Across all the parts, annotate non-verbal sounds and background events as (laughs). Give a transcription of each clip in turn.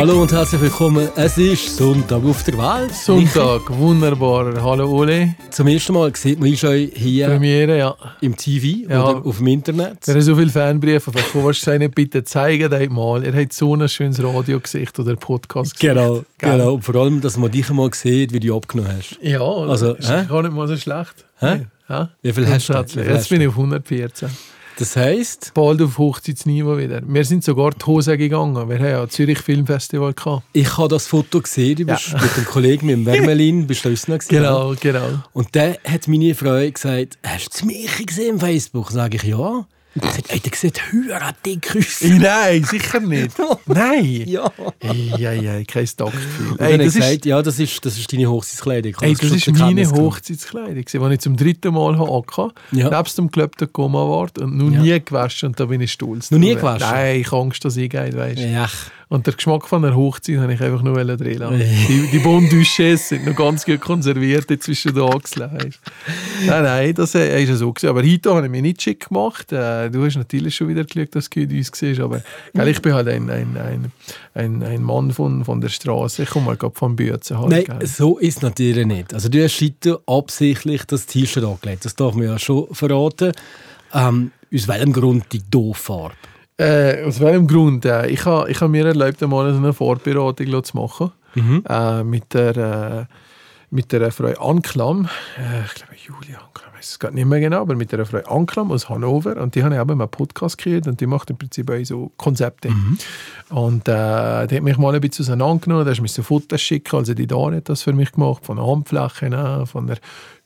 Hallo und herzlich willkommen. Es ist Sonntag auf der Welt. Sonntag, wunderbar. Hallo Ole. Zum ersten Mal sieht man schon hier Premiere, ja. im TV Ja. oder auf dem Internet. Wir haben so viele Fanbriefe bekommen. Ihnen bitte zeigen, euch mal. Ihr habt so ein schönes Radiogesicht oder Podcast Genau, Gell? genau. Und vor allem, dass man dich mal sieht, wie du abgenommen hast. Ja, Also, ist hä? gar nicht mal so schlecht. Hä? Ja. Wie viel hast du? Jetzt bin ich auf 114. Das heisst, Bald auf Hochzeitsniveau wieder. Wir sind sogar die Hose gegangen. Wir haben ja Zürich Filmfestival gehabt. ich habe das Foto gesehen, du bist mit dem Kollegen, mit dem Wermelin, (laughs) bist du. Genau, genau. Und dann hat meine Frau gesagt, hast du mich gesehen auf Facebook? Sag ich, ja. Sie sagt, ey, der sieht höher dick aus. Nein, sicher nicht. (laughs) Nein. Ja. Ei, ei, ei, kein Stockgefühl. Ey, hat das er ist, gesagt, ja, das ist, das ist deine Hochzeitskleidung. Ey, das schon ist meine. Hochzeitskleidung, die ich zum dritten Mal habe angehabt Ja. Nebst dem gelöbten Koma Award und noch Ja. nie gewaschen und da bin ich stolz. Noch nie gewaschen? Nein, ich habe Angst, dass ich weißt Ja. Und der Geschmack von einer Hochzeit habe ich einfach nur drin lassen. (laughs) Die, die Bon Duchesse sind noch ganz gut konserviert zwischen den Achseln, weißt Nein, nein, das äh, ist so gewesen. Aber heute habe ich mich nicht schick gemacht. Äh, du hast natürlich schon wieder geschaut, dass du uns siehst, aber gell, ich bin halt ein, ein, ein, ein, ein Mann von, von der Straße. Ich komme mal gerade vom Büzen halt, Nein, gell. so ist es natürlich nicht. Also du hast heute absichtlich das T-Shirt angelegt. Das darf man ja schon verraten. Ähm, aus welchem Grund die Dooffarbe? Äh, aus welchem Grund? Äh, ich habe ich ha mir erlaubt, einmal so eine Vorberatung zu machen. Mhm. Äh, mit der, äh, mit der Frau Anklam. Äh, ich glaube, Julia weiß es gerade nicht mehr genau, aber mit der Frau Anklam aus Hannover. Und die haben eben einen Podcast kreiert und die macht im Prinzip auch so Konzepte. Mhm. Und äh, die hat mich mal ein bisschen auseinandergenommen. Da du mir so Fotos schicken. Also die Dame hat das für mich gemacht, von der Handfläche, an, von der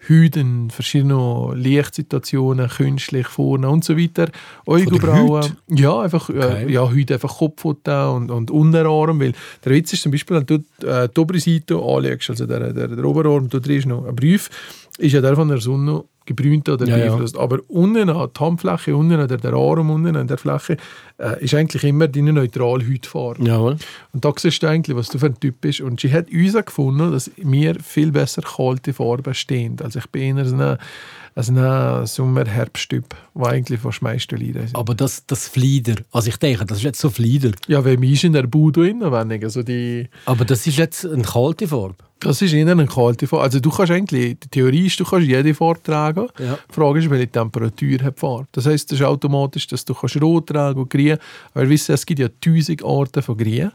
Haut in verschiedenen Lichtsituationen, künstlich vorne und so weiter. Augenbrauen. Ja, einfach, Okay. äh, ja, heute einfach Kopfhaut und, und Unterarm. Weil der Witz ist zum Beispiel, wenn du äh, die obere Seite anschaust, also der, der, der Oberarm, da drin ist noch ein Brief, ist ja der von der Sonne gebrünt oder Ja, ja. beeinflusst. Aber unten an die Handfläche, unten an der, der Arm, unten an der Fläche, äh, ist eigentlich immer deine neutrale Hautfarbe. Jawohl. Und da siehst du eigentlich, was du für ein Typ bist. Und sie hat uns gefunden, dass mir viel besser kalte Farben stehen. Also ich bin eher so ein, also Sommer-Herbsttyp, der eigentlich fast meiste leiden sind. Aber das, das Flieder, also ich denke, das ist jetzt so Flieder. Ja, wenn mich in der Bude drin, wenn ich, also die, Aber das ist jetzt eine kalte Farbe. Das ist eher eine kalte Farbe. Also du kannst eigentlich, die Theorie ist, du kannst jede Farbe tragen. Ja. Die Frage ist, welche Temperatur hat die Farbe. Das heisst, das ist automatisch, dass du kannst rot tragen und grün. Aber wir wissen, es gibt ja tausend Arten von grün.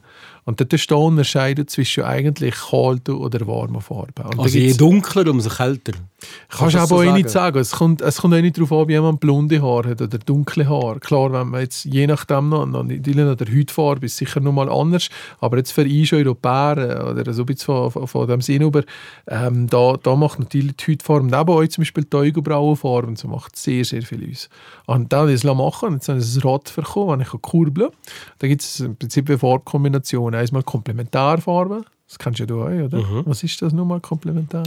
Und dort ist da unterscheiden zwischen eigentlich kalten oder warmen Farben. Und Also je dunkler, umso kälter. Kannst du aber so auch nicht sagen? Es kommt, es kommt auch nicht darauf an, ob jemand blonde Haare hat oder dunkle Haare. Klar, wenn man jetzt je nachdem noch, noch die der Hautfarbe ist sicher noch mal anders. Aber jetzt für uns Europäer äh, oder so ein bisschen von, von, von dem Sinn über, ähm, da, da macht natürlich die Hautfarbe, neben euch zum Beispiel die Augenbrauenfarbe, und so macht sehr, sehr viel aus. Und dann habe ich es machen. Jetzt habe ich ein Rad bekommen, wenn ich kurbeln kann. Da gibt es im Prinzip eine Farbkombination. Einmal Komplementarfarben. Das kennst ja du auch, oder? Mhm. Was ist das nochmal, Komplementar?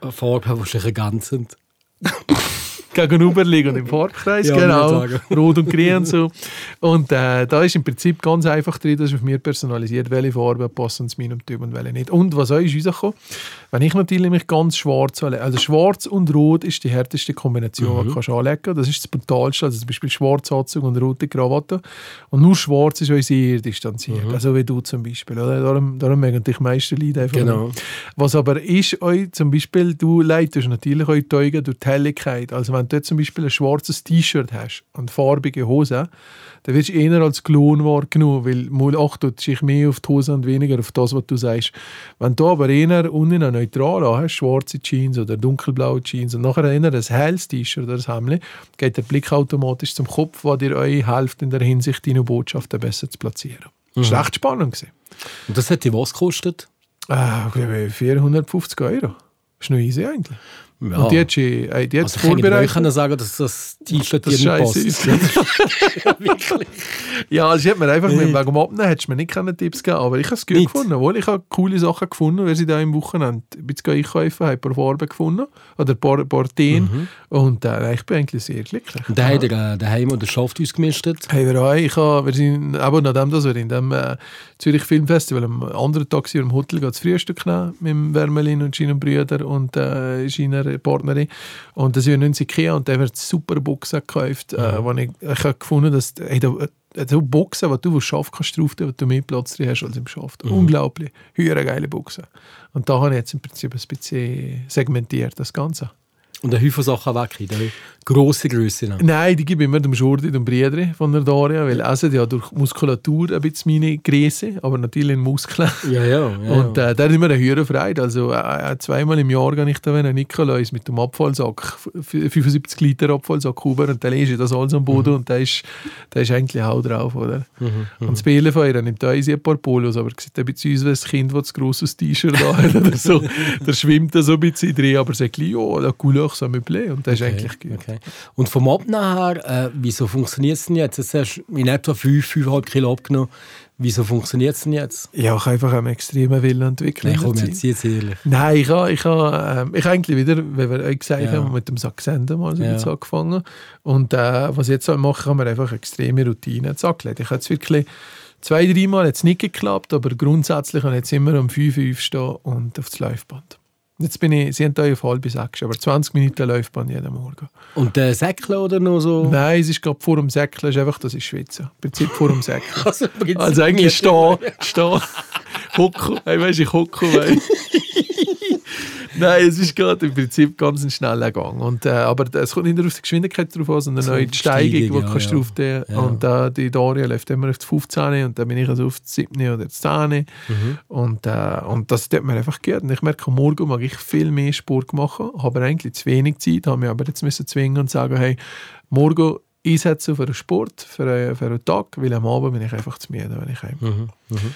Eine Farbe, die wahrscheinlich ergänzend. (laughs) gegenüberliegend im Farbkreis, (laughs) Ja, genau, rot und grün und so. Und äh, da ist im Prinzip ganz einfach drin, das ist auf mir personalisiert, welche Farben passen zu meinem Typ und welche nicht. Und was auch ist rausgekommen, wenn ich natürlich mich ganz schwarz anlege, also schwarz und rot ist die härteste Kombination, die du kannst anlegen kannst. Das ist das brutalste, also zum Beispiel schwarzer Anzug und rote Krawatte. Und nur schwarz ist auch sehr distanziert, also wie du zum Beispiel. Oder? Darum, darum mögen dich die meisten Leute einfach Genau. nicht. Was aber ist, euch zum Beispiel, du leitest natürlich euch die Augen durch die Helligkeit. Also wenn du zum Beispiel ein schwarzes T-Shirt hast und farbige Hose, dann wirst du eher als Klon wahrgenommen, weil mal achtest dich mehr auf die Hose und weniger auf das, was du sagst. Wenn du aber eher unten eine neutral hast, schwarze Jeans oder dunkelblaue Jeans und nachher eher ein helles T-Shirt oder ein Hemd, geht der Blick automatisch zum Kopf, was dir euch hilft, in der Hinsicht deine Botschaften besser zu platzieren. Das war recht spannend. Gewesen. Und das hätte was gekostet? Äh, ich glaube, 450 Euro. Ist noch easy eigentlich. Ja. Und die hat sie, äh, die Also ich vorbereitet. können sagen, dass das T-Shirt dir nicht scheiße passt. ist. (laughs) Ja, also ich hat mir einfach Nee. mit dem Abnehmen hättest mir nicht keine Tipps gegeben, aber ich habe es gut Nicht? gefunden. Obwohl, ich habe coole Sachen gefunden, weil sie da im Wochenende ein bisschen einkaufen, habe ein paar Farben gefunden oder ein paar, paar Themen und äh, ich bin eigentlich sehr glücklich. Und dann hat er äh, daheim oder Schaft ausgemistet. Hey, wir, auch, ich habe, wir sind, aber nachdem das wir in dem äh, Zürich Filmfestival am anderen Tag sind wir im Hotel das Frühstück nehmen mit dem Wermelin und seinen Brüdern und äh, seiner Partnerin und da sind wir in Ikea und da wird super Boxen gekauft, äh, wo ich, ich habe gefunden, dass hey, da, äh, so Boxen, die du Schaft kannst drauf tun, wo du mehr Platz drin hast als im Schaft. Unglaublich, höhere geile Boxen. Und da habe ich jetzt im Prinzip ein bisschen segmentiert das Ganze. Und ein Haufen Sachen weg. In der grossen Größe. noch. Nein, die gebe ich immer dem Jordi, dem Bruder von der Daria, weil er ja durch Muskulatur ein bisschen meine Größe, aber natürlich in Muskeln. Ja, ja. ja. (laughs) Und äh, der hat immer eine höhere Freude. Also äh, zweimal im Jahr gehe ich da, wenn ein Nikolaus mit dem Abfallsack, f- 75 Liter Abfallsack rüber und dann lese ich das alles am Boden und da ist, da ist eigentlich Hau drauf, oder? Und das Bielefeuer nimmt da ein paar Polos, aber sieht ein bisschen aus wie ein Kind, das ein grosses T-Shirt (laughs) da hat oder so. Der schwimmt da so ein bisschen drin, aber sagt, ja, la couleur, ça me plaît. Und das ist eigentlich gut. Okay. Und vom Abnehmen her, äh, wieso funktioniert es denn jetzt? Jetzt hast du in etwa 5, 5,5 Kilo abgenommen. Wieso funktioniert es denn jetzt? Ja, ich habe einfach einen extremen Willen entwickelt. Nein, in der komm, Zeit. jetzt jetzt ehrlich. Nein, ich habe, ich habe, ähm, ich habe eigentlich wieder, wie wir euch gesagt Ja. haben, mit dem Sacksenden mal so Ja. angefangen. Und äh, was ich jetzt mache, haben wir einfach extreme Routine ins angelegt. Ich habe jetzt wirklich zwei, dreimal jetzt nicht geklappt, aber grundsätzlich habe ich jetzt immer um 5 Uhr aufstehen und aufs Laufband. Jetzt bin ich, sie haben da auf halb sechs, aber 20 Minuten Laufband jeden Morgen. Und der Säckle oder noch so? Nein, es ist gerade vor dem Säckchen, es ist einfach, dass ich schwitze. Im Prinzip vor dem Säckchen. (laughs) Also, Also eigentlich stehen, stehen, (laughs) hocken, hey, weißt du, ich hocke. (laughs) Nein, es ist gerade im Prinzip ganz ein schneller Gang. Und, äh, aber es kommt nicht nur auf die Geschwindigkeit drauf an, sondern So auch die Steigung, die Steigung, du ja, kannst ja. drauf. Ja. Und äh, die Daria läuft immer auf die 15 und dann bin ich also auf die 7 oder die 10. Mhm. Und, äh, und das tut mir einfach gut. Und ich merke, am Morgen mag ich viel mehr Sport machen, habe eigentlich zu wenig Zeit, habe mich aber jetzt müssen zwingen und sagen, hey, morgen einsetzen für den Sport, für, einen- für einen Tag, weil am Abend bin ich einfach zu müde, wenn ich heim Mhm. Mhm.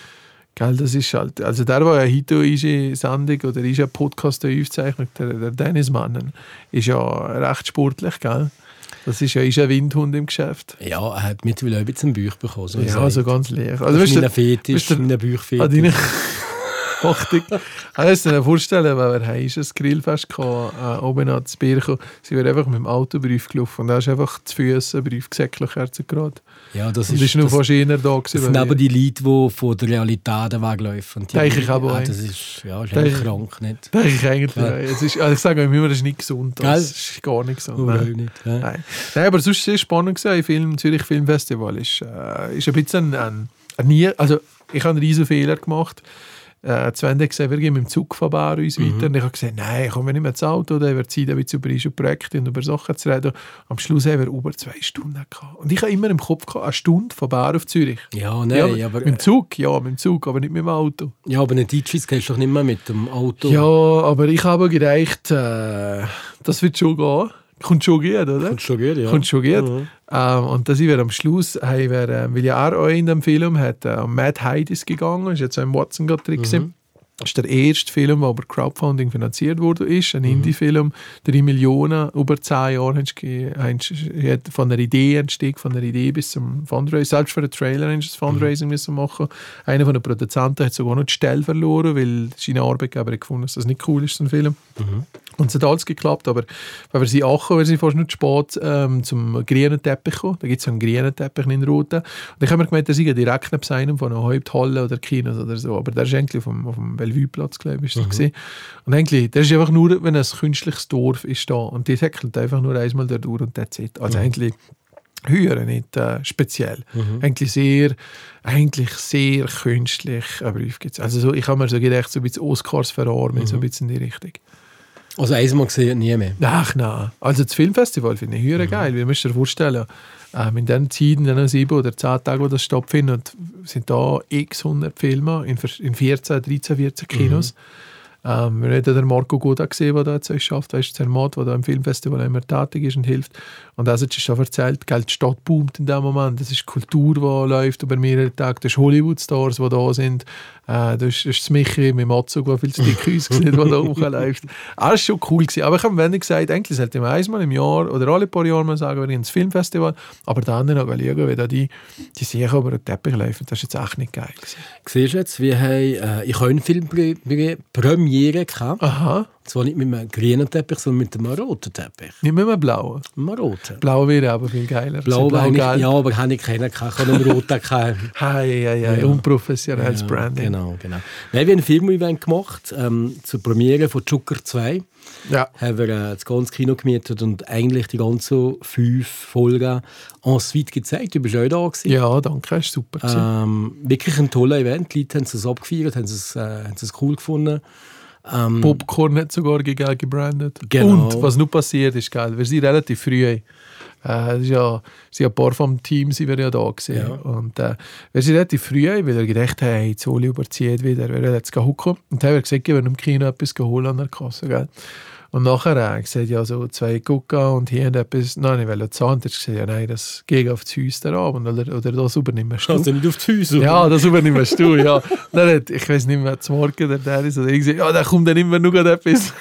Gell, das ist halt, also der, der ja heute unsere Sendung oder unseren Podcast hier aufzeichnet, der, der Dennis Mannen, ist ja recht sportlich, gell? Das ist ja ist ein Windhund im Geschäft. Ja, er hat mittlerweile auch ein bisschen Bauch bekommen. So Ja, gesagt. also ganz leer. das Also, ist weißt mein du, Fetisch, mein deine (laughs) Achtung. Kannst du dir vorstellen, wenn wir heim ein Grillfest hatten, äh, oben an das Birchen, sie wäre einfach mit dem Auto Brief gelaufen und da ist einfach die Füße Brief gesäcklich gerade. Ja, das ist, ist noch das, fast eher da gewesen. das sind aber die Leute, die von der Realität weglaufen. Denke ich aber auch. Das ist, ja, ist Denke einfach ich- krank, nicht? Denke ich eigentlich. Ja. Es ist, also ich sage immer, das ist nicht gesund. Das ist gar nicht gesund. Nein. nicht. Ja. Nein. Nein, aber sonst sehr spannend gewesen. Film, Zürich Filmfestival ist, äh, ist ein bisschen ein, ein, ein nie, also ich habe einen riesen Fehler gemacht. Äh, zu Ende gesehen, wir gehen mit dem Zug von Bar uns weiter. Und ich habe gesagt, nein, kommen wir nicht mehr ins Auto, dann wird Zeit, bisschen über unsere Projekte und über Sachen zu reden. Am Schluss haben wir über zwei Stunden gehabt. Und ich habe immer im Kopf gehabt, eine Stunde von Bar auf Zürich. Ja, nein, ja, aber, mit dem Zug, ja, mit dem Zug, aber nicht mit dem Auto. ja, aber einen Ditschis gehst du doch nicht mehr mit dem Auto. Ja, aber ich habe gedacht, äh, das wird schon gehen. Kommt schon gehen, oder? Kommt schon gut, ja. Kommt schon gut. Mhm. Ähm, und da sind wir am Schluss, haben wir, äh, weil ja auch in dem Film hat äh, Mad Hyde ist gegangen, ist jetzt auch im Watson gerade drin. gewesen. Das ist der erste Film, der über Crowdfunding finanziert wurde. Ist. Ein Indie-Film, 3 Millionen, über 10 Jahre hat von der Idee entsteht, von der Idee bis zum Fundraising. Selbst für den Trailer sie das Fundraising müssen machen. Einer von den Produzenten hat sogar noch die Stelle verloren, weil seine Arbeitgeber hat gefunden, dass das nicht cool ist, so ein Film. Und es hat alles geklappt, aber wenn wir sie achten, wir sind fast nicht spät ähm, zum grünen Teppich gekommen. Da gibt es einen grünen Teppich in roten. Und ich habe mir gemeint, der sei direkt neben einem von einer Haupthalle oder Kinos oder so. Aber der ist eigentlich auf dem, auf dem Bellevue-Platz, glaube ich, ist das gewesen. Und eigentlich, der ist einfach nur, wenn ein künstliches Dorf ist da. Und die säckelt einfach nur einmal da durch und that's it. Also eigentlich höher nicht äh, speziell. Eigentlich sehr, eigentlich sehr künstlich einen Brief gibt's. Also so, ich habe mir so gedacht, so ein bisschen Oscars verarmen, so ein bisschen in die Richtung. Also einmal gesehen, nie mehr. Ach nein. Also das Filmfestival finde ich höher geil, weil du musst dir vorstellen, ähm, in den Zeiten, in den sieben oder zehn Tagen, wo das stattfindet, sind da x hundert Filme in, in 14, 13, 14 Kinos. Ähm, wir haben den Marco Goda gesehen, der da jetzt schafft, weißt du, Zermatt, der da im Filmfestival immer tätig ist und hilft. Und also, ist schon erzählt, gell, die Stadt boomt in dem Moment. Das ist Kultur, die läuft über mehrere Tage. Das ist Hollywood-Stars, die da sind. Äh, das ist, ist Michi mit Matzo, der viel zu dick (laughs) ausgesehen der da hochläuft. Ah, das war schon cool. Gewesen. Aber ich habe mir gesagt, eigentlich sollte man einmal im Jahr oder alle paar Jahre mal sagen, wir gehen ins Filmfestival. Aber dann noch schauen, wie da die, die sich über den Teppich laufen. Das ist jetzt echt nicht geil. Gewesen. Siehst du jetzt, wir haben äh, in Köln Filmpremiere gehabt. Aha. Zwar nicht mit einem grünen Teppich, sondern mit einem roten Teppich. Nicht mit einem blauen. Einem roten. Blau wäre aber viel geiler. Blau, blau geil. ja, aber habe ich keinen gehabt. Ich habe einen roten (laughs) gehabt. Hei, hei, hei, Ja. unprofessionelles Ja, Branding. Genau, genau. Nein, wir haben ein Film-Event gemacht ähm, zur Premiere von Joker 2. Ja. haben wir äh, das ganze Kino gemietet und eigentlich die ganzen fünf Folgen en suite gezeigt. Du bist auch da gewesen. ja, danke, das war super. Ähm, wirklich ein toller Event. Die Leute haben es abgefeiert, haben es, äh, haben es cool gefunden. Ähm, Popcorn hat sogar geil gebrandet. Genau. Und was noch passiert ist, geil, wir sind relativ früh. Äh, ist ja, sind ja ein paar vom Team sind wir ja da gewesen. Ja. Und äh, wir sind relativ früh, weil wir gedacht haben, hey, Zoli überzieht wieder, wir werden jetzt hocken. Und dann haben wir gesagt, wir werden im Kino etwas holen an der Kasse. Gell? Und nachher habe ich gesagt, ja, so zwei Gucka und hier und etwas, nein, ich will zahlen. Dann gesagt, ja, nein, das geht auf das Haus da Abend oder, oder das übernimmst du. also nicht auf die Füße. Ja, das übernimmst du, ja. (laughs) Dann hat, ich weiß nicht mehr, zum Morgen der der ist, oder ich gesagt, ja, da kommt dann immer noch etwas.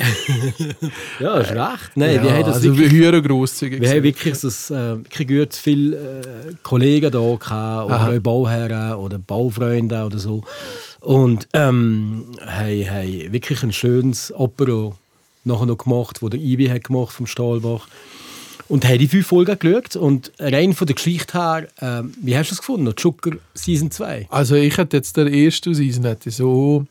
(laughs) ja, ist recht. Nein, ja, wir haben das also wirklich, wir hören grosszügig. wir haben wirklich, so, äh, wirklich gut viele äh, Kollegen da gehabt, oder auch Bauherren oder Baufreunde oder so. Und ähm, haben, haben wirklich ein schönes Opera nachher noch gemacht, wo der Ibi hat gemacht vom Stahlbach. Und haben die fünf Folgen geschaut. Und rein von der Geschichte her, ähm, wie hast du es gefunden? Joker Season 2? Also ich hätte jetzt der erste Season hätte so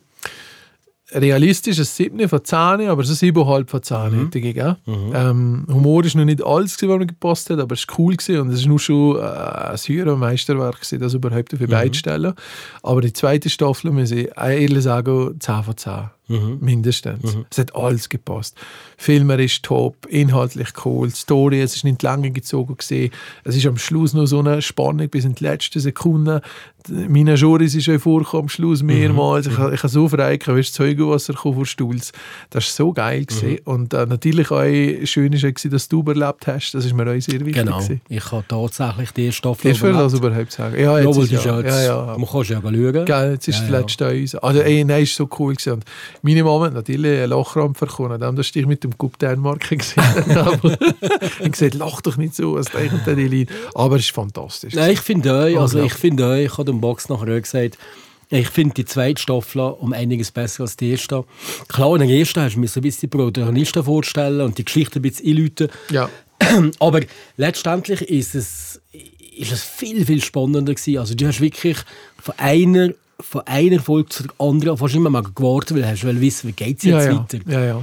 realistisch ein 7 von 10, aber so 7,5 von 10 Mhm. hätte ich gegeben. Ähm, Humor ist noch nicht alles, was mir gepasst hat, aber es war cool gewesen und es ist nur schon äh, ein höheres Meisterwerk, gewesen, das überhaupt auf Mhm. beide stellen. Aber die zweite Staffel, muss ich ehrlich sagen, 10 von 10. Mhm. Mindestens. Es hat alles gepasst. Filmer ist top, inhaltlich cool, die Story, es ist nicht lange gezogen gesehen. Es ist am Schluss noch so eine Spannung bis in die letzten Sekunden. Meine Joris ist schon vorgekommen am Schluss mehrmals. Ich, ha- ich habe so wie das Zeugenwasser kam vor Stulz. Das war so geil gewesen. Und äh, natürlich auch schön auch, dass du überlebt hast. Das ist mir auch sehr wichtig. Genau. gewesen. Ich habe tatsächlich die erste Staffel Darfst du das überhaupt sagen? Ja, Ja, jetzt weil ist ja ja, ja, ja. man kann ja schauen. Gell, jetzt ist Ja, das ja. letzte uns. Also, ey, nein, ist so cool gewesen. Und meine Mama hat natürlich einen Lachkrampf bekommen. Dann hast du dich mit dem Coup Dänemark (laughs) gesehen. Aber ich gesagt, lach doch nicht so, was denken denn die Leute? Aber es ist fantastisch. Nein, ich finde euch, also ich finde euch, ich habe dem Box nachher auch gesagt, ich finde die zweite Staffel um einiges besser als die erste. Klar, in der ersten hast du mir so ein bisschen die Protagonisten vorstellen und die Geschichte ein bisschen einläuten. Ja. (clears throat) Aber letztendlich ist es, ist es viel, viel spannender gewesen. Also du hast wirklich von einer, von einer Folge zur anderen fast immer mal gewartet, weil du hast wissen, wie geht es Ja, jetzt ja. weiter. ja, ja.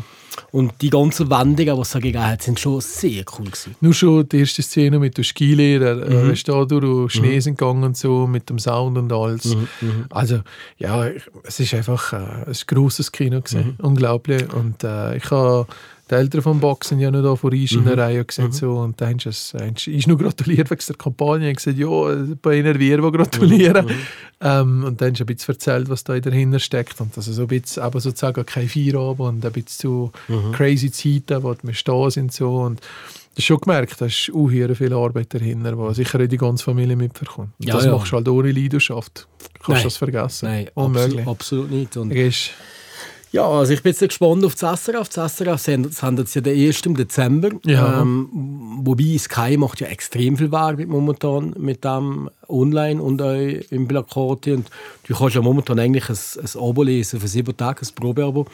Und die ganzen Wendungen, die es gegeben hat, sind schon sehr cool gewesen. Nur schon die erste Szene mit dem Skilehrer, Mhm. äh, weißt du, da durch Schnee sind gegangen und so, mit dem Sound und alles. Mhm, Also, ja, es ist einfach äh, ein grosses Kino gewesen. Mhm. Unglaublich. Und äh, ich habe die Eltern vom Boxen ja noch da vor uns Mhm. in der Reihe gesehen. So, und dann hast du ist nur gratuliert wegen der Kampagne. Ich gesagt, ja, bei einer wir, die gratulieren. Mhm. Ähm, und dann hast du ein bisschen erzählt, was da dahinter steckt. Und dass es so ein bisschen, aber sozusagen kein Feierabend und ein bisschen zu Mhm. crazy Zeiten, wo wir da sind. So. Und das hast schon gemerkt, da ist auch hier viel Arbeit dahinter, wo sicher die ganze Familie mitverkommt. Und Ja, das ja. machst du halt ohne Leidenschaft. Kannst du das vergessen. Nein, Unmöglich. absolut, absolut nicht. Und Ja, also ich bin jetzt gespannt auf das SRF. Das SRF sendet es ja den 1. im Dezember. Ja. Ähm, wobei Sky macht ja extrem viel Werbung momentan mit dem online und auch im Plakate. Und du kannst ja momentan eigentlich ein, ein Abo lesen für sieben Tage, ein Probeabo.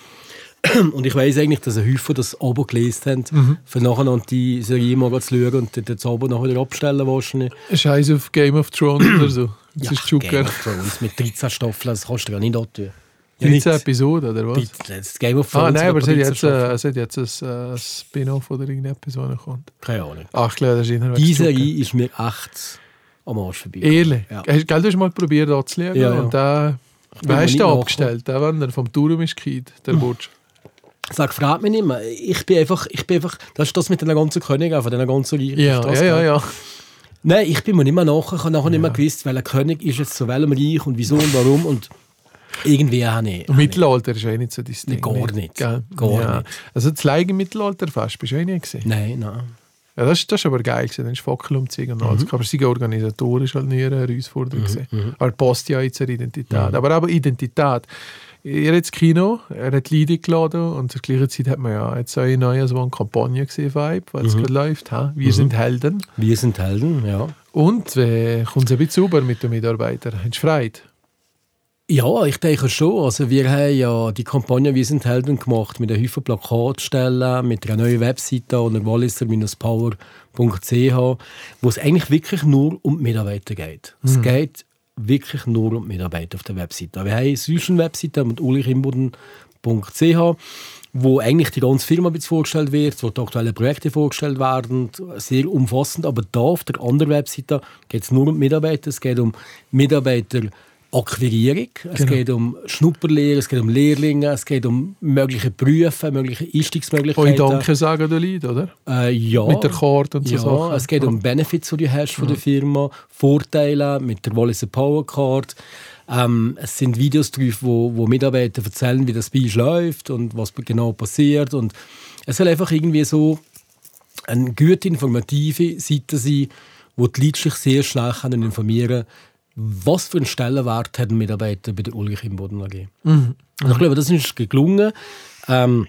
(clears throat) Und ich weiß eigentlich, dass ein Häufig das Abo gelesen haben, für nachher noch die Serie mal zu schauen und das Abo nachher wieder abstellen wahrscheinlich. Scheiß auf Game of Thrones oder so. Das Ja, ist. Game of Thrones mit 13 Staffeln, das kannst du ja nicht antun. 13 Episoden, oder was? Das Game of Thrones Ah, nein, aber es hat hat 13 jetzt, äh, es hat jetzt ein äh, Spin-off oder irgendeine Episode kommt. Keine Ahnung. Ach, klar, das ist innerhalb Die des Joker. Serie ist mir echt am Arsch vorbei. Ehrlich? Ja. Hast, gell, du hast mal probiert anzulegen Ja, ja. und da nicht du abgestellt, der, wenn er vom Turm ist gefallen, der Butch? Sag, frag mich nicht mehr. Ich bin einfach, ich bin einfach, das ist das mit den ganzen Königen, von den ganzen Reichen. Ja, das, ja, ja, ja. Nein, ich bin mir nicht mehr nachher. Ich habe nachher nicht mehr gewusst, welcher König ist jetzt zu welchem Reich und wieso und warum. Und Irgendwie habe ich... Und Mittelalter ist auch nicht so dein Ding. gar nicht. Gell? Gar ja. nicht. Also das Leige Mittelalter fast, bist du auch nicht gesehen? Nein, nein. Ja, das, das ist aber geil gewesen. Dann ist Fackel umziehen und Mhm. alles. Aber sie organisatorisch halt nie eine Herausforderung gewesen. Aber passt ja jetzt zur Identität. Aber aber Identität. Er hat das Kino, er hat Lieder geladen und zur gleichen Zeit hat man ja jetzt eine neue so eine Kampagne gesehen, Vibe, weil es gerade läuft. Ha? Wir sind Helden. Wir sind Helden, ja. Und äh, kommt es ein bisschen sauber mit den Mitarbeitern. Hast du Freude? Ja, ich denke schon. Also wir haben ja die Kampagne «Wir sind Helden» gemacht mit einer Haufen Plakatstellen, mit einer neuen Webseite unter walliser-power.ch, wo es eigentlich wirklich nur um die Mitarbeiter geht. Es geht wirklich nur um die Mitarbeiter auf der Webseite. Wir haben eine Webseite mit ulichimboden.ch, wo eigentlich die ganze Firma vorgestellt wird, wo die aktuellen Projekte vorgestellt werden, sehr umfassend. Aber da auf der anderen Webseite geht es nur um Mitarbeiter. Es geht um Mitarbeiter Akquirierung, es Genau. geht um Schnupperlehre, es geht um Lehrlinge, es geht um mögliche Berufe, mögliche Euch Einstiegsmöglichkeiten. Danke sagen, du Lied, oder? Äh, ja. Mit der Karte und so ja, Sachen. es geht um Benefits, die du hast von der Firma, Vorteile mit der Walliser Power Card. Ähm, es sind Videos drauf, wo, wo Mitarbeiter erzählen, wie das bei uns läuft und was genau passiert. Und es soll einfach irgendwie so eine gute, informative Seite sein, wo die Leute sich sehr schnell können informieren können, was für einen Stellenwert hat ein Mitarbeiter bei der Ulrich im Boden AG. Und ich glaube, das ist gelungen. Ähm,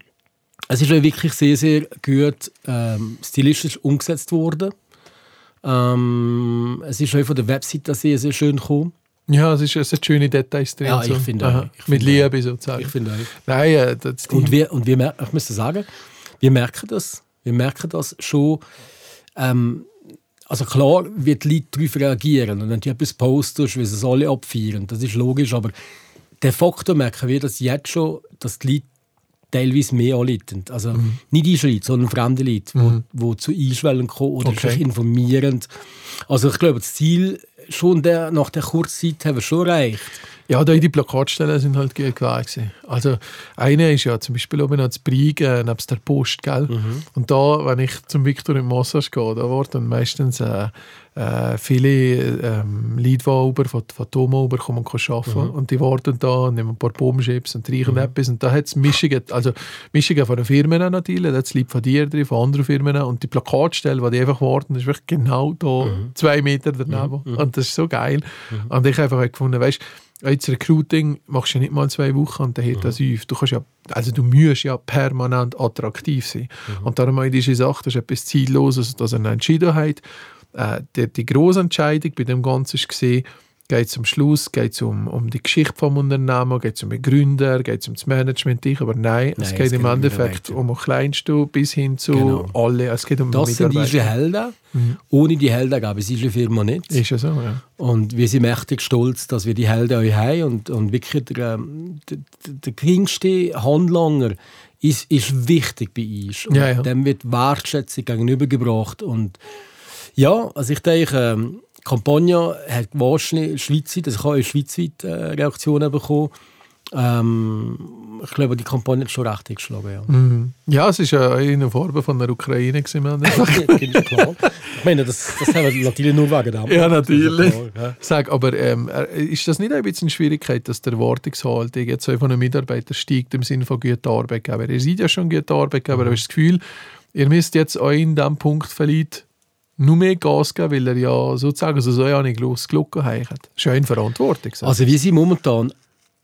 es ist wirklich sehr, sehr gut ähm, stilistisch umgesetzt worden. Ähm, es ist auch von der Webseite sehr, sehr schön gekommen. Ja, es, ist, es hat schöne Details drin. Ja, und so. ich finde auch. Ich Mit finde Liebe sozusagen. Ich finde auch. Nein, äh, das Und wir, und wir ich muss sagen, wir merken das. Wir merken das schon. Ähm, also klar wird die Leute darauf reagieren. Und wenn du etwas postest, wie sie es alle abfeiern, das ist logisch. Aber de facto merken wir das jetzt schon, dass die Leute teilweise mehr anleiten. Also nicht Einschreiten, sondern fremde Leute, die wo zu Einschwellen kommen oder Okay. sich informieren. Also ich glaube, das Ziel schon der, nach der kurzen Zeit haben wir schon erreicht. Ja, da die Plakatstellen sind halt gut gewesen. Also eine ist ja zum Beispiel oben ans Brieg, äh, nebst der Post, gell? Mhm. Und da, wenn ich zum Victor im Massage gehe, da werden meistens äh, äh, viele ähm, Leute, über von, von über kommen und arbeiten. Mhm. Und die warten da, nehmen ein paar Bombenschips und riechen etwas. Und da hat es Mischungen, also Mischungen von den Firmen natürlich, da hat es Leute von dir drin, von anderen Firmen. Und die Plakatstelle, die die einfach warten, ist wirklich genau da, Mhm. zwei Meter daneben. Und das ist so geil. Und ich habe einfach gefunden, weißt Jetzt Recruiting machst du ja nicht mal zwei Wochen und dann hört das auf. Du kannst ja, also du musst ja permanent attraktiv sein. Und darum habe ich diese Sache, das ist etwas Zielloses, dass er eine Entscheidung hat. Äh, die, die grosse Entscheidung bei dem Ganzen ist gesehen, geht es am Schluss geht's um, um die Geschichte vom Unternehmen, geht es um den Gründer, geht es um das Management, ich, aber nein, es Nein, geht es im geht um Endeffekt um den Kleinsten bis hin zu Genau. alle. Es geht um Das sind unsere Helden. Ohne die Helden gäbe es unsere Firma nicht. Ist ja so, ja. Und wir sind mächtig stolz, dass wir die Helden euch haben. Und, und wirklich der, ähm, der, der, der geringste Handlanger ist, ist wichtig bei uns. Und Ja, ja. dem wird Wertschätzung gegenübergebracht. Und ja, also ich denke, Kampagne hat wahrscheinlich schweizweit, also auch schweizweit äh, Reaktionen bekommen. Ähm, ich glaube, die Kampagne hat schon recht eingeschlagen. Ja. Mhm. Ja, es ist ja eine Farbe von der Ukraine gewesen, Ganz (laughs) klar. Ich meine, das, das haben wir natürlich nur wegen dem. Ja, natürlich. Klar, ja. Sag, aber ähm, äh, ist das nicht ein bisschen eine Schwierigkeit, dass der Erwartungshaltung jetzt so von einem Mitarbeiter steigt im Sinne von guter Arbeitgeber? Ihr seid ja schon guter Arbeitgeber, aber hast das Gefühl, ihr müsst jetzt euch in diesem Punkt vielleicht nur mehr Gas geben, weil er ja sozusagen so ja nicht los Glocke hat. Schön Verantwortung. So. Also wir sind momentan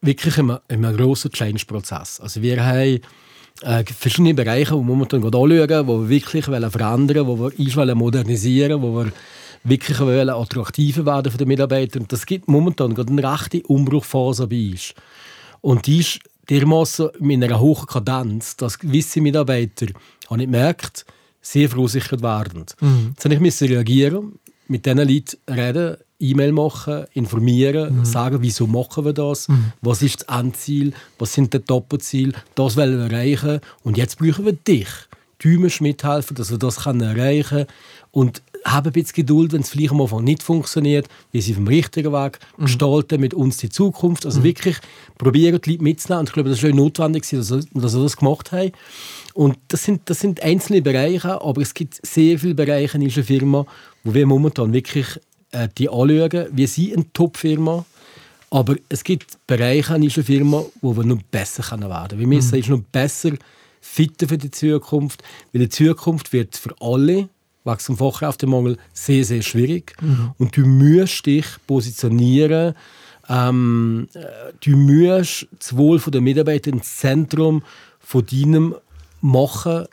wirklich in einem, in einem grossen Change-Prozess. Also wir haben äh, verschiedene Bereiche, die wir momentan anschauen, wo wir wirklich wollen verändern wollen, wo wir uns wollen modernisieren wo wir wirklich wollen attraktiver werden für die Mitarbeiter. Und das gibt momentan gerade eine rechte Umbruchphase bei uns. Und die ist dermaßen mit einer hohen Kadenz, dass gewisse Mitarbeiter, habe ich gemerkt, sehr verunsichert werden. Jetzt habe ich müssen reagieren, mit diesen Leuten reden, E-Mail machen, informieren, sagen, wieso machen wir das, was ist das Endziel, was sind die Doppelziele, das wollen wir erreichen und jetzt brauchen wir dich. Du musst mithelfen, dass wir das erreichen können und haben ein bisschen Geduld, wenn es vielleicht am Anfang nicht funktioniert, wir sind auf dem richtigen Weg, gestalten mit uns die Zukunft, also wirklich probieren die Leute mitzunehmen und ich glaube, das war auch notwendig, dass wir das gemacht haben. Und das sind, das sind einzelne Bereiche, aber es gibt sehr viele Bereiche in unserer Firma, wo wir momentan wirklich äh, die anschauen. Wir sind eine Top-Firma. Aber es gibt Bereiche in unserer Firma, wo wir noch besser werden können. Wir müssen uns noch besser fitter für die Zukunft, weil die Zukunft wird für alle dem Fachkräftemangel sehr, sehr schwierig. Und du musst dich positionieren, ähm, äh, du musst das Wohl der Mitarbeiter ins Zentrum von deinem Machen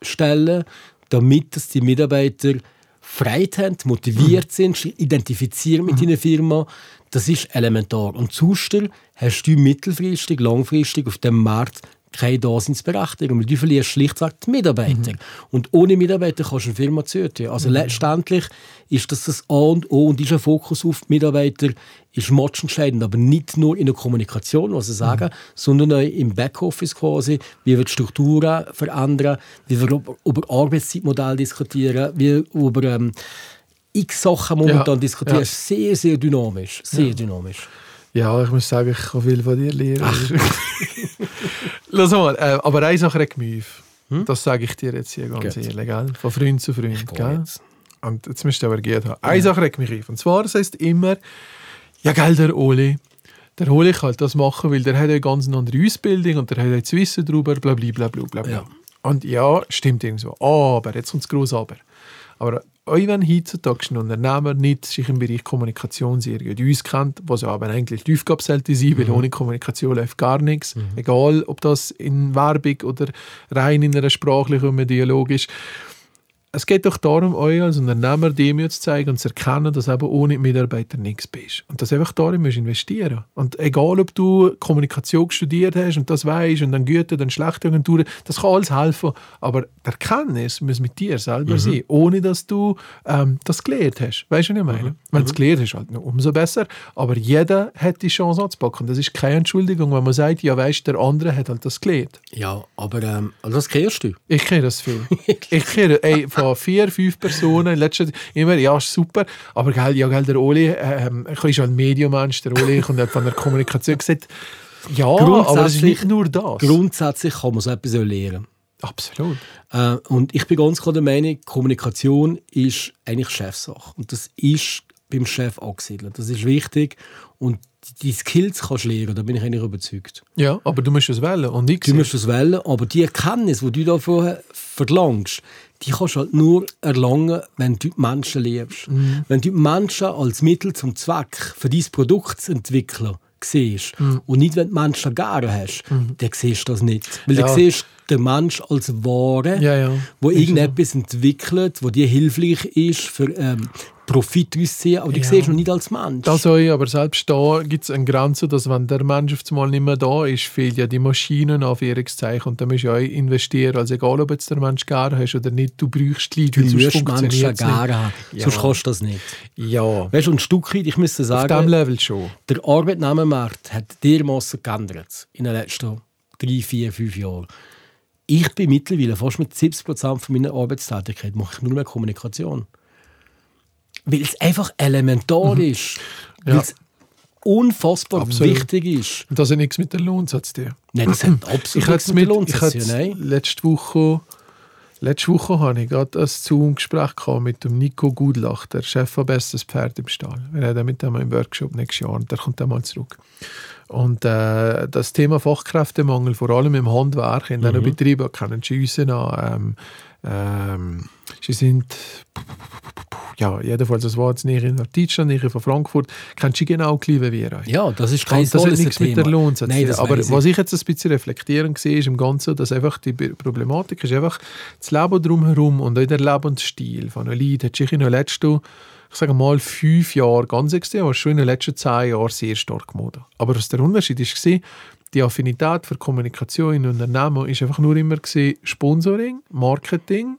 stellen, damit dass die Mitarbeiter Freude haben, motiviert sind, sich identifizieren mit deiner Firma. Das ist elementar. Und sonst hast du mittelfristig, langfristig auf dem Markt keine Daseinsberechtigung, weil du verlierst schlichtweg die Mitarbeiter. Und ohne Mitarbeiter kannst du eine Firma züchten. Also letztendlich ist das das A und O und dieser Fokus auf die Mitarbeiter ist matchentscheidend, aber nicht nur in der Kommunikation, was sie sagen, sondern auch im Backoffice quasi, wie wir die Strukturen verändern, wie wir über, über Arbeitszeitmodelle diskutieren, wie wir über ähm, x Sachen momentan Ja, diskutieren. ja. Sehr, sehr dynamisch. Sehr dynamisch. Ja, ich muss sagen, ich kann viel von dir lernen. (laughs) Lass mal, äh, aber eine Sache regt mich auf. Das sage ich dir jetzt hier ganz Gut. ehrlich, gell? Von Freund zu Freund. Gell? jetzt. Und jetzt müsst ihr aber gehen haben. Eine Sache regt mich auf. Und zwar, es immer, ja, gell, der Oli, der Oli kann halt das machen, weil der hat eine ganz andere Ausbildung und der hat jetzt Wissen darüber, bla bla bla bla bla. bla. Ja. Und ja, stimmt irgendwo. Aber, jetzt kommt das große Aber. Aber auch wenn heutzutage ein Unternehmer nicht sich im Bereich Kommunikation sehr gut auskennt, was ja aber eigentlich die Aufgabe sollte sein, weil ohne Kommunikation läuft gar nichts, egal ob das in Werbung oder rein in einer sprachlichen Dialog ist, es geht doch darum, euch als Unternehmer Demut zu zeigen und zu erkennen, dass eben ohne Mitarbeiter nichts bist. Und dass einfach darin musst investieren. Und egal, ob du Kommunikation studiert hast und das weißt und dann gute, dann schlechte Agenturen, das kann alles helfen. Aber die Erkenntnis muss mit dir selber sein, ohne dass du ähm, das gelernt hast. Weißt du, was ich meine? Wenn du es gelernt hast, halt noch umso besser. Aber jeder hat die Chance anzupacken. Das ist keine Entschuldigung, wenn man sagt, ja, weißt der andere hat halt das gelernt. Ja, aber ähm, also das kennst du. Ich kenne das viel. (laughs) ich kenne ey, von vier, fünf Personen Zeit immer, ja, ist super, aber gell, ja, gell, der Oli, ähm, ich ist halt ein Medienmensch, der Oli kommt halt von der Kommunikation gesagt, ja, aber es ist nicht nur das. Grundsätzlich kann man so etwas lernen. Absolut. Äh, und ich bin ganz klar der Meinung, Kommunikation ist eigentlich Chefsache. Und das ist beim Chef angesiedelt. Das ist wichtig. Und die Skills kannst du lernen, da bin ich eigentlich überzeugt. Ja, aber du musst es wählen und ich Du musst das wählen, aber die Erkenntnis, die du davon verlangst, die kannst du halt nur erlangen, wenn du Menschen liebst. Wenn du Menschen als Mittel zum Zweck für dein Produkt zu entwickeln siehst und nicht, wenn du Menschen gerne hast, dann siehst du das nicht. Weil Ja. dann siehst du den Mensch als Ware, Ja, ja. wo irgendetwas entwickelt, wo dir hilfreich ist für ähm, Profit rausziehen, aber du Ja. siehst ihn nicht als Mensch. Das auch, aber selbst da gibt es eine Grenze, dass wenn der Mensch auf einmal nicht mehr da ist, fehlt ja die Maschinen Anführungszeichen und da musst du auch investieren. Also egal, ob jetzt der Mensch gerne hast oder nicht, du brauchst die Leute, du sonst Menschen funktioniert's nicht. haben, Ja. sonst du das nicht. Ja, Weißt du, ein Stück weit, ich müsste auf sagen, diesem Level schon. der Arbeitnehmermarkt hat dermaßen geändert in den letzten drei, vier, fünf Jahren. Ich bin mittlerweile fast mit 70 Prozent von meiner Arbeitstätigkeit mache ich nur mehr Kommunikation. Weil es einfach elementar ist. Weil Mhm. Ja. es unfassbar Absolut. wichtig ist. Und das hat nichts mit dem Lohnsatz zu tun. Nein, das hat absolut Ich nichts mit mit, der ich hatte nein. letzte Woche, letzte Woche hatte ich gerade ein Zoom-Gespräch mit dem Nico Gudlach, der Chef von Bestes Pferd im Stall. Wir haben mit dem im Workshop nächstes Jahr und der kommt dann mal zurück. Und äh, das Thema Fachkräftemangel, vor allem im Handwerk, in diesen Betrieben, kennen Sie uns an. Ähm, ähm, sie sind, ja, jedenfalls, das war jetzt näher in Deutschland, näher von Frankfurt, kennst du genau gleich wie wir. Ja, das ist kein das hat nichts mit der Thema. Nein, zu tun. Aber weiss was ich jetzt ein bisschen reflektieren sehe, ist im Ganzen, dass einfach die Problematik ist einfach das Leben drumherum und auch der Lebensstil von einem Leuten hat sich in den letzten, ich sage mal, fünf Jahren ganz extrem, aber schon in den letzten zehn Jahren sehr stark gemodert. Aber was der Unterschied ist, war, die Affinität für Kommunikation in Unternehmen ist einfach nur immer gewesen, Sponsoring, Marketing,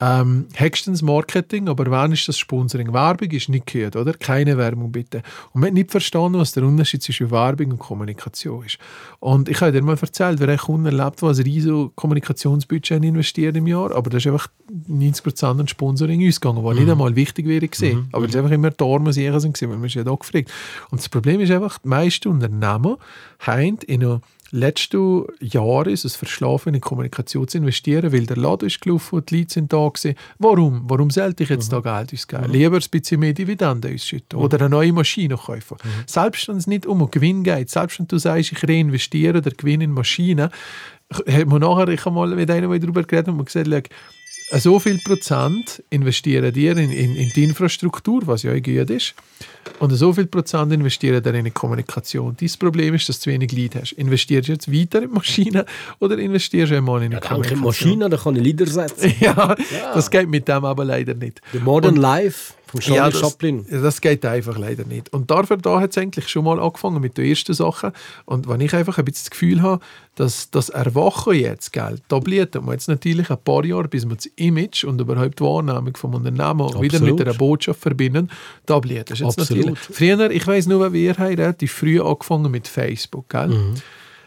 ähm, höchstens Marketing, aber wann ist das Sponsoring? Werbung ist nicht gehört, oder? Keine Werbung bitte. Und man hat nicht verstanden, was der Unterschied zwischen Werbung und Kommunikation ist. Und ich habe dir mal erzählt, wer einen Kunden erlebt, der ein riesiges Kommunikationsbudget investiert im Jahr, aber das ist einfach 90% an Sponsoring ausgegangen, was nicht einmal wichtig wäre gewesen. Aber es ist einfach immer die Arme sicher sind, weil man ist ja da gefragt. Und das Problem ist einfach, die meisten Unternehmen haben in einer letzten Jahr ist es verschlafen, in Kommunikation zu investieren, weil der Laden ist gelaufen und die Leute sind da gewesen. Warum? Warum sollte ich jetzt Mhm. da Geld ausgeben? Lieber ein bisschen mehr Dividenden ausschütten oder eine neue Maschine kaufen. Mhm. Selbst wenn es nicht um Gewinn geht, selbst wenn du sagst, ich reinvestiere oder gewinne in Maschinen, hat man nachher, ich habe mal mit einem darüber geredet und man gesagt, so viel Prozent investieren dir in, in, in die Infrastruktur, was ja gut ist, und so viel Prozent investieren dir in die Kommunikation. Dein Problem ist, dass du zu wenig Leute hast. Investierst du jetzt weiter in Maschinen oder investierst du einmal in die Ja, Kommunikation? Maschine, da kann ich Lieder setzen. (laughs) Ja, das geht mit dem aber leider nicht. The Modern Life von Charlie das, Chaplin. das geht einfach leider nicht. Und dafür da hat es eigentlich schon mal angefangen mit den ersten Sachen. Und wenn ich einfach ein bisschen das Gefühl habe, dass das Erwachen jetzt, gell, da bleibt man jetzt natürlich ein paar Jahre, bis man das Image und überhaupt die Wahrnehmung vom Unternehmen wieder Absolut. mit einer Botschaft verbinden, da bleibt das ist jetzt Absolut. natürlich. Früher, ich weiß nur, wir haben relativ früh angefangen mit Facebook, gell? Mhm.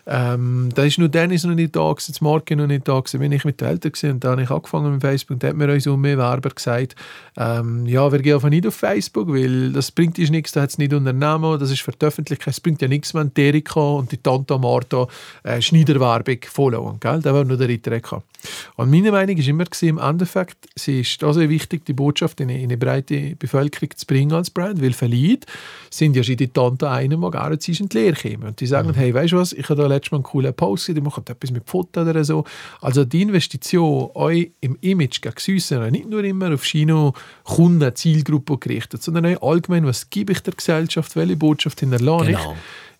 Ähm, da ist nur Dennis noch nicht da, gewesen, das Marke noch nicht da, gewesen, bin ich mit den Eltern gewesen, und da habe ich angefangen mit Facebook, da hat mir uns mehr Werber gesagt, ähm, ja, wir gehen einfach nicht auf Facebook, weil das bringt uns nichts, da hat es nicht Unternehmen, das ist für die Öffentlichkeit, es bringt ja nichts, wenn die Erika und die Tante Martha äh, Schneiderwerbung followen, gell? da war nur der Ritter. Und meine Meinung ist immer gewesen, im Endeffekt, es ist also wichtig, die Botschaft in eine, in eine breite Bevölkerung zu bringen als Brand, weil vielleicht sind ja schon die Tante einer, die zu uns in die Lehre kommen und die sagen, Mhm. hey, weißt du was, ich habe da letztes Mal einen coolen Post die machen etwas mit Foto oder so. Also die Investition euch im Image gegen sind nicht nur immer auf China Kunden, Zielgruppe gerichtet, sondern auch allgemein, was gebe ich der Gesellschaft, welche Botschaft hinterlasse ich.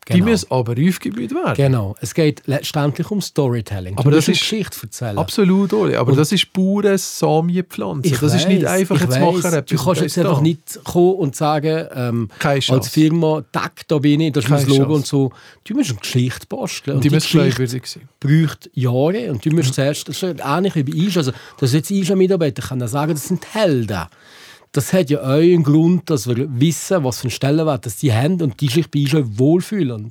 Genau. Die müssen aber aufgebaut werden. Genau. Es geht letztendlich um Storytelling. Aber Du das musst ist- Geschichte erzählen. Absolut, Oli. Aber das ist pures Samienpflanzen. Ich Das ist nicht weiss, einfach, weiss. machen Du kannst und jetzt das einfach nicht kommen und sagen, ähm, als. Firma, Tag, da bin ich, das ist mein Logo Chance. und so. Du musst eine Geschichte basteln. Und die müssen Geschichte glaubwürdig sein. braucht Jahre und du musst zuerst, das ist ähnlich wie bei Isch, also dass jetzt Isch-Mitarbeiter können sagen, das sind Helden. Das hat ja auch einen Grund, dass wir wissen, was für einen Stellenwert das die haben und die sich bei auch wohlfühlen.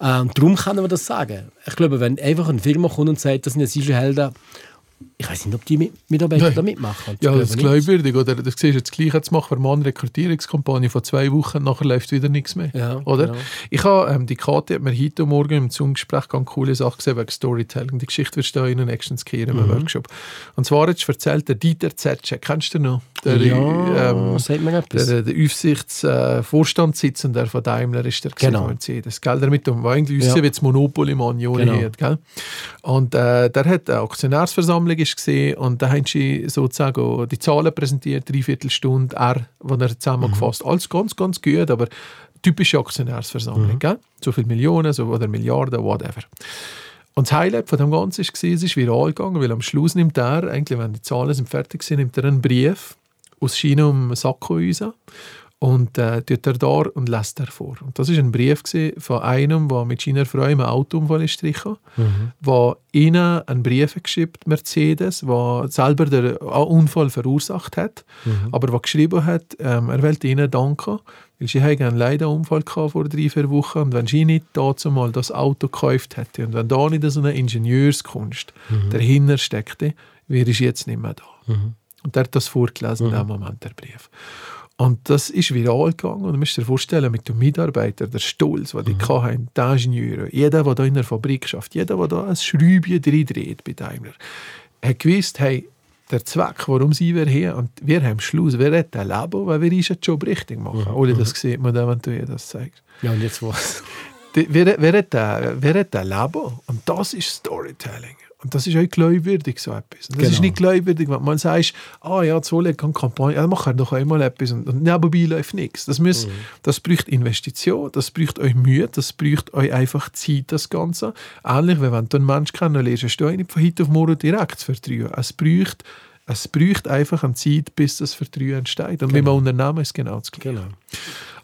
Ähm, darum können wir das sagen. Ich glaube, wenn einfach eine Firma kommt und sagt, das sind jetzt Isch-Helden, ich weiß nicht, ob die Mi- Mitarbeiter Nein. da mitmachen. Ja, glaube das ist glaubwürdig. Oder das siehst du jetzt gleich jetzt machen wir mal eine Rekrutierungskampagne von zwei Wochen, nachher läuft wieder nichts mehr. Ja, oder? genau. Ich habe, ähm, die Kathi hat mir heute Morgen im Zoom-Gespräch ganz coole Sache gesehen wegen Storytelling. Die Geschichte wirst du in den nächsten Skieren im Mhm. Workshop. Und zwar sie erzählt, der Dieter Zetsche, kennst du den noch? Der, ja, ähm, sagt etwas. Der, der Aufsichtsvorstandssitzender von Daimler ist der Genau. Mercedes. Gell? Der mit dem, irgendwie Ja. wie das Monopoly-Mann ohne Genau. hat, gell? Und äh, der hat eine Aktionärsversammlung ist gesehen und da haben sie sozusagen die Zahlen präsentiert, dreiviertel Stunde, er, die er zusammengefasst. Alles ganz, ganz gut, aber typische Aktionärsversammlung, gell? So viele Millionen so, oder Milliarden, whatever. Und das Highlight von dem Ganzen war, es ist viral gegangen, weil am Schluss nimmt er, eigentlich, wenn die Zahlen sind fertig sind, nimmt er einen Brief aus China um Sakko raus und äh, tut er da und lässt er vor. Und das ist ein Brief von einem, der mit seiner Frau im Autounfall ist gestrichen, der ihnen einen Brief geschrieben Mercedes, der selber den Unfall verursacht hat, aber der geschrieben hat, ähm, er will ihnen danken, weil sie haben einen Leidenunfall gehabt vor drei, vier Wochen. Und wenn sie nicht dazu mal das Auto gekauft hätte und wenn da nicht so eine Ingenieurskunst dahinter steckte, wäre ich jetzt nicht mehr da. Und er hat das vorgelesen in dem Moment, der Brief. Und das ist viral gegangen. Und du musst dir vorstellen, mit den Mitarbeitern, der Stolz, den die hatten, die Ingenieure, jeder, der da in der Fabrik schafft, jeder, der da ein Schräubchen drin dreht bei Daimler, hat gewusst, hey, der Zweck, warum sie wir hier und wir haben Schluss, wer hat ein Leben, weil wir unseren Job richtig machen. Oder das sieht man dann, wenn du ihr das zeigst. ja, und jetzt was? Wer, hat, ein- wer hat ein Leben? Und das ist Storytelling. Und das ist auch glaubwürdig, so etwas. Und das ist Genau. nicht glaubwürdig, wenn man sagt, ah ja, Zolle kann Kampagne, ja, mach doch einmal etwas und, und nebenbei läuft nichts. Das, muss, das braucht Investition, das braucht euch Mühe, das braucht euch einfach Zeit, das Ganze. Ähnlich, wie wenn du einen Menschen kennenlernst, hast du nicht von heute auf morgen direkt zu vertrauen. Es braucht, es braucht einfach eine Zeit, bis das Vertrauen entsteht. Und mit einem Unternehmen ist es genau das Gleiche. Genau.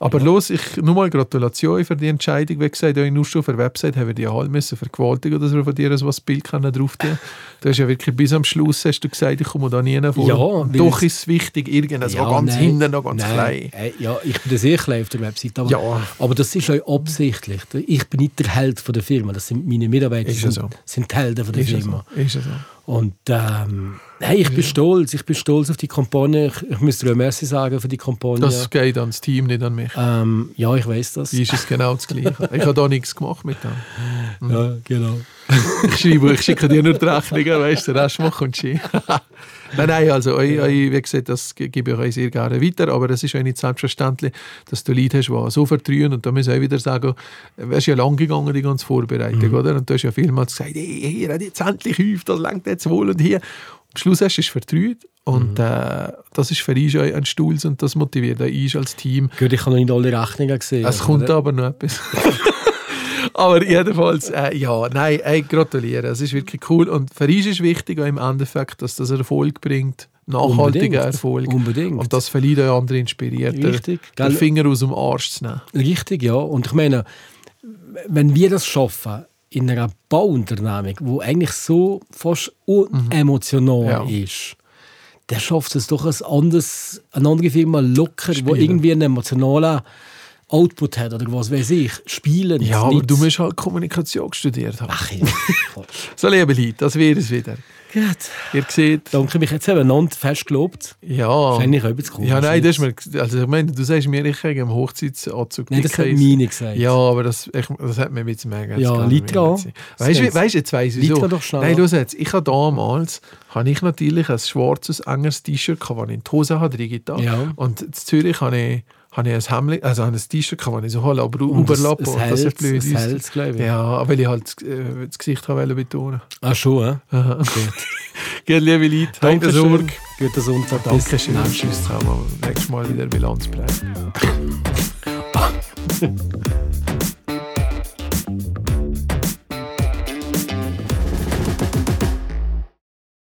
Aber los, ich nochmal Gratulation für die Entscheidung. Wie gesagt, auch nur schon auf der Website haben wir die alle müssen vergewaltigen, dass wir von dir so ein Bild können drauf tun. Du hast ja wirklich bis am Schluss hast du gesagt, ich komme da nie vor. Ja, doch ist es wichtig, irgendwas Ja, ja, ganz nein, hinten noch ganz nein, klein. äh, Ja, ich bin sehr klein auf der Website, aber, Ja. aber das ist auch absichtlich. Ich bin nicht der Held von der Firma, das sind meine Mitarbeiter, Ist ja sind, so. sind die Helden von der Ist ja Firma. so. Ist ja so. Und ähm, hey, ich bin stolz, ich bin stolz auf die Kampagne. Ich, ich müsste dir auch Merci sagen für die Kampagne. Das geht ans Team Team, nicht an mich. Ähm, ja, ich weiß das. Ist es genau das Gleiche? Ich habe da nichts gemacht mit dem. Ja, genau. (laughs) Ich schreibe, ich schicke dir nur die Rechnungen, weißt du, der Rest macht und Ski. (laughs) nein, nein, also, eu, eu, wie gesagt, das gebe ich euch sehr gerne weiter, aber es ist auch nicht selbstverständlich, dass du Leute hast, die so vertrauen und da muss ich auch wieder sagen, es ist ja lang gegangen, die ganze Vorbereitung, oder? Und du hast ja vielmals gesagt, hey, hier, jetzt endlich häuft, das lenkt jetzt wohl und hier. Am Schluss hast du es vertraut und äh, das ist für uns ein Stolz und das motiviert auch uns als Team. Gut, ich habe noch nicht alle Rechnungen gesehen. Es kommt oder? aber noch etwas. (laughs) aber jedenfalls, äh, ja, nein, ey, gratuliere. Es ist wirklich cool. Und für uns ist wichtig auch im Endeffekt, dass das Erfolg bringt. Nachhaltiger. Erfolg. Unbedingt. Und das vielleicht auch andere inspiriert, Richtig. den? Finger aus dem Arsch zu nehmen. Richtig, ja. Und ich meine, wenn wir das schaffen, in einer Bauunternehmung, wo eigentlich so fast unemotional Mhm. Ja. ist, der schafft es doch ein anderes, eine andere Firma locker, wo Spielen. irgendwie einen emotionalen Output hat oder was weiß ich. Spielen. Ja, aber du musst halt Kommunikation studiert haben. Ach ja. (laughs) So, liebe Leute, das wäre es wieder. Gut. Ihr seht, Danke, mich jetzt einander fest gelobt. ja. Wahrscheinlich auch etwas komisch. Ja, nein, das ist mir, also ich meine, du sagst mir, ich kriege einen Hochzeitsanzug. Nein, das hat meine gesagt. Ja, aber das, ich, das hat mir jetzt mega Ja, Litra. Weißt du, weißt, jetzt weiss ich so. doch schnell Nein, los jetzt. Ich habe damals habe ich natürlich ein schwarzes, enges T-Shirt, gehabt, das ich in die Hose habe, digital. Ja. Und in Zürich habe ich, habe ich ein Hemd, also ein T-Shirt, das ich so habe, aber überlappen. das blöd. ein ist. Hals, glaube ich. Ja, weil ich halt äh, das Gesicht wollte betonen. Ah, schon, hä? Aha. Gut, (laughs) liebe Leute, Danke Sorge. Guten Sonntag. Dankeschön. nächstes Tschüss, zusammen. Nächstes Mal wieder Bilanz bleiben. (laughs)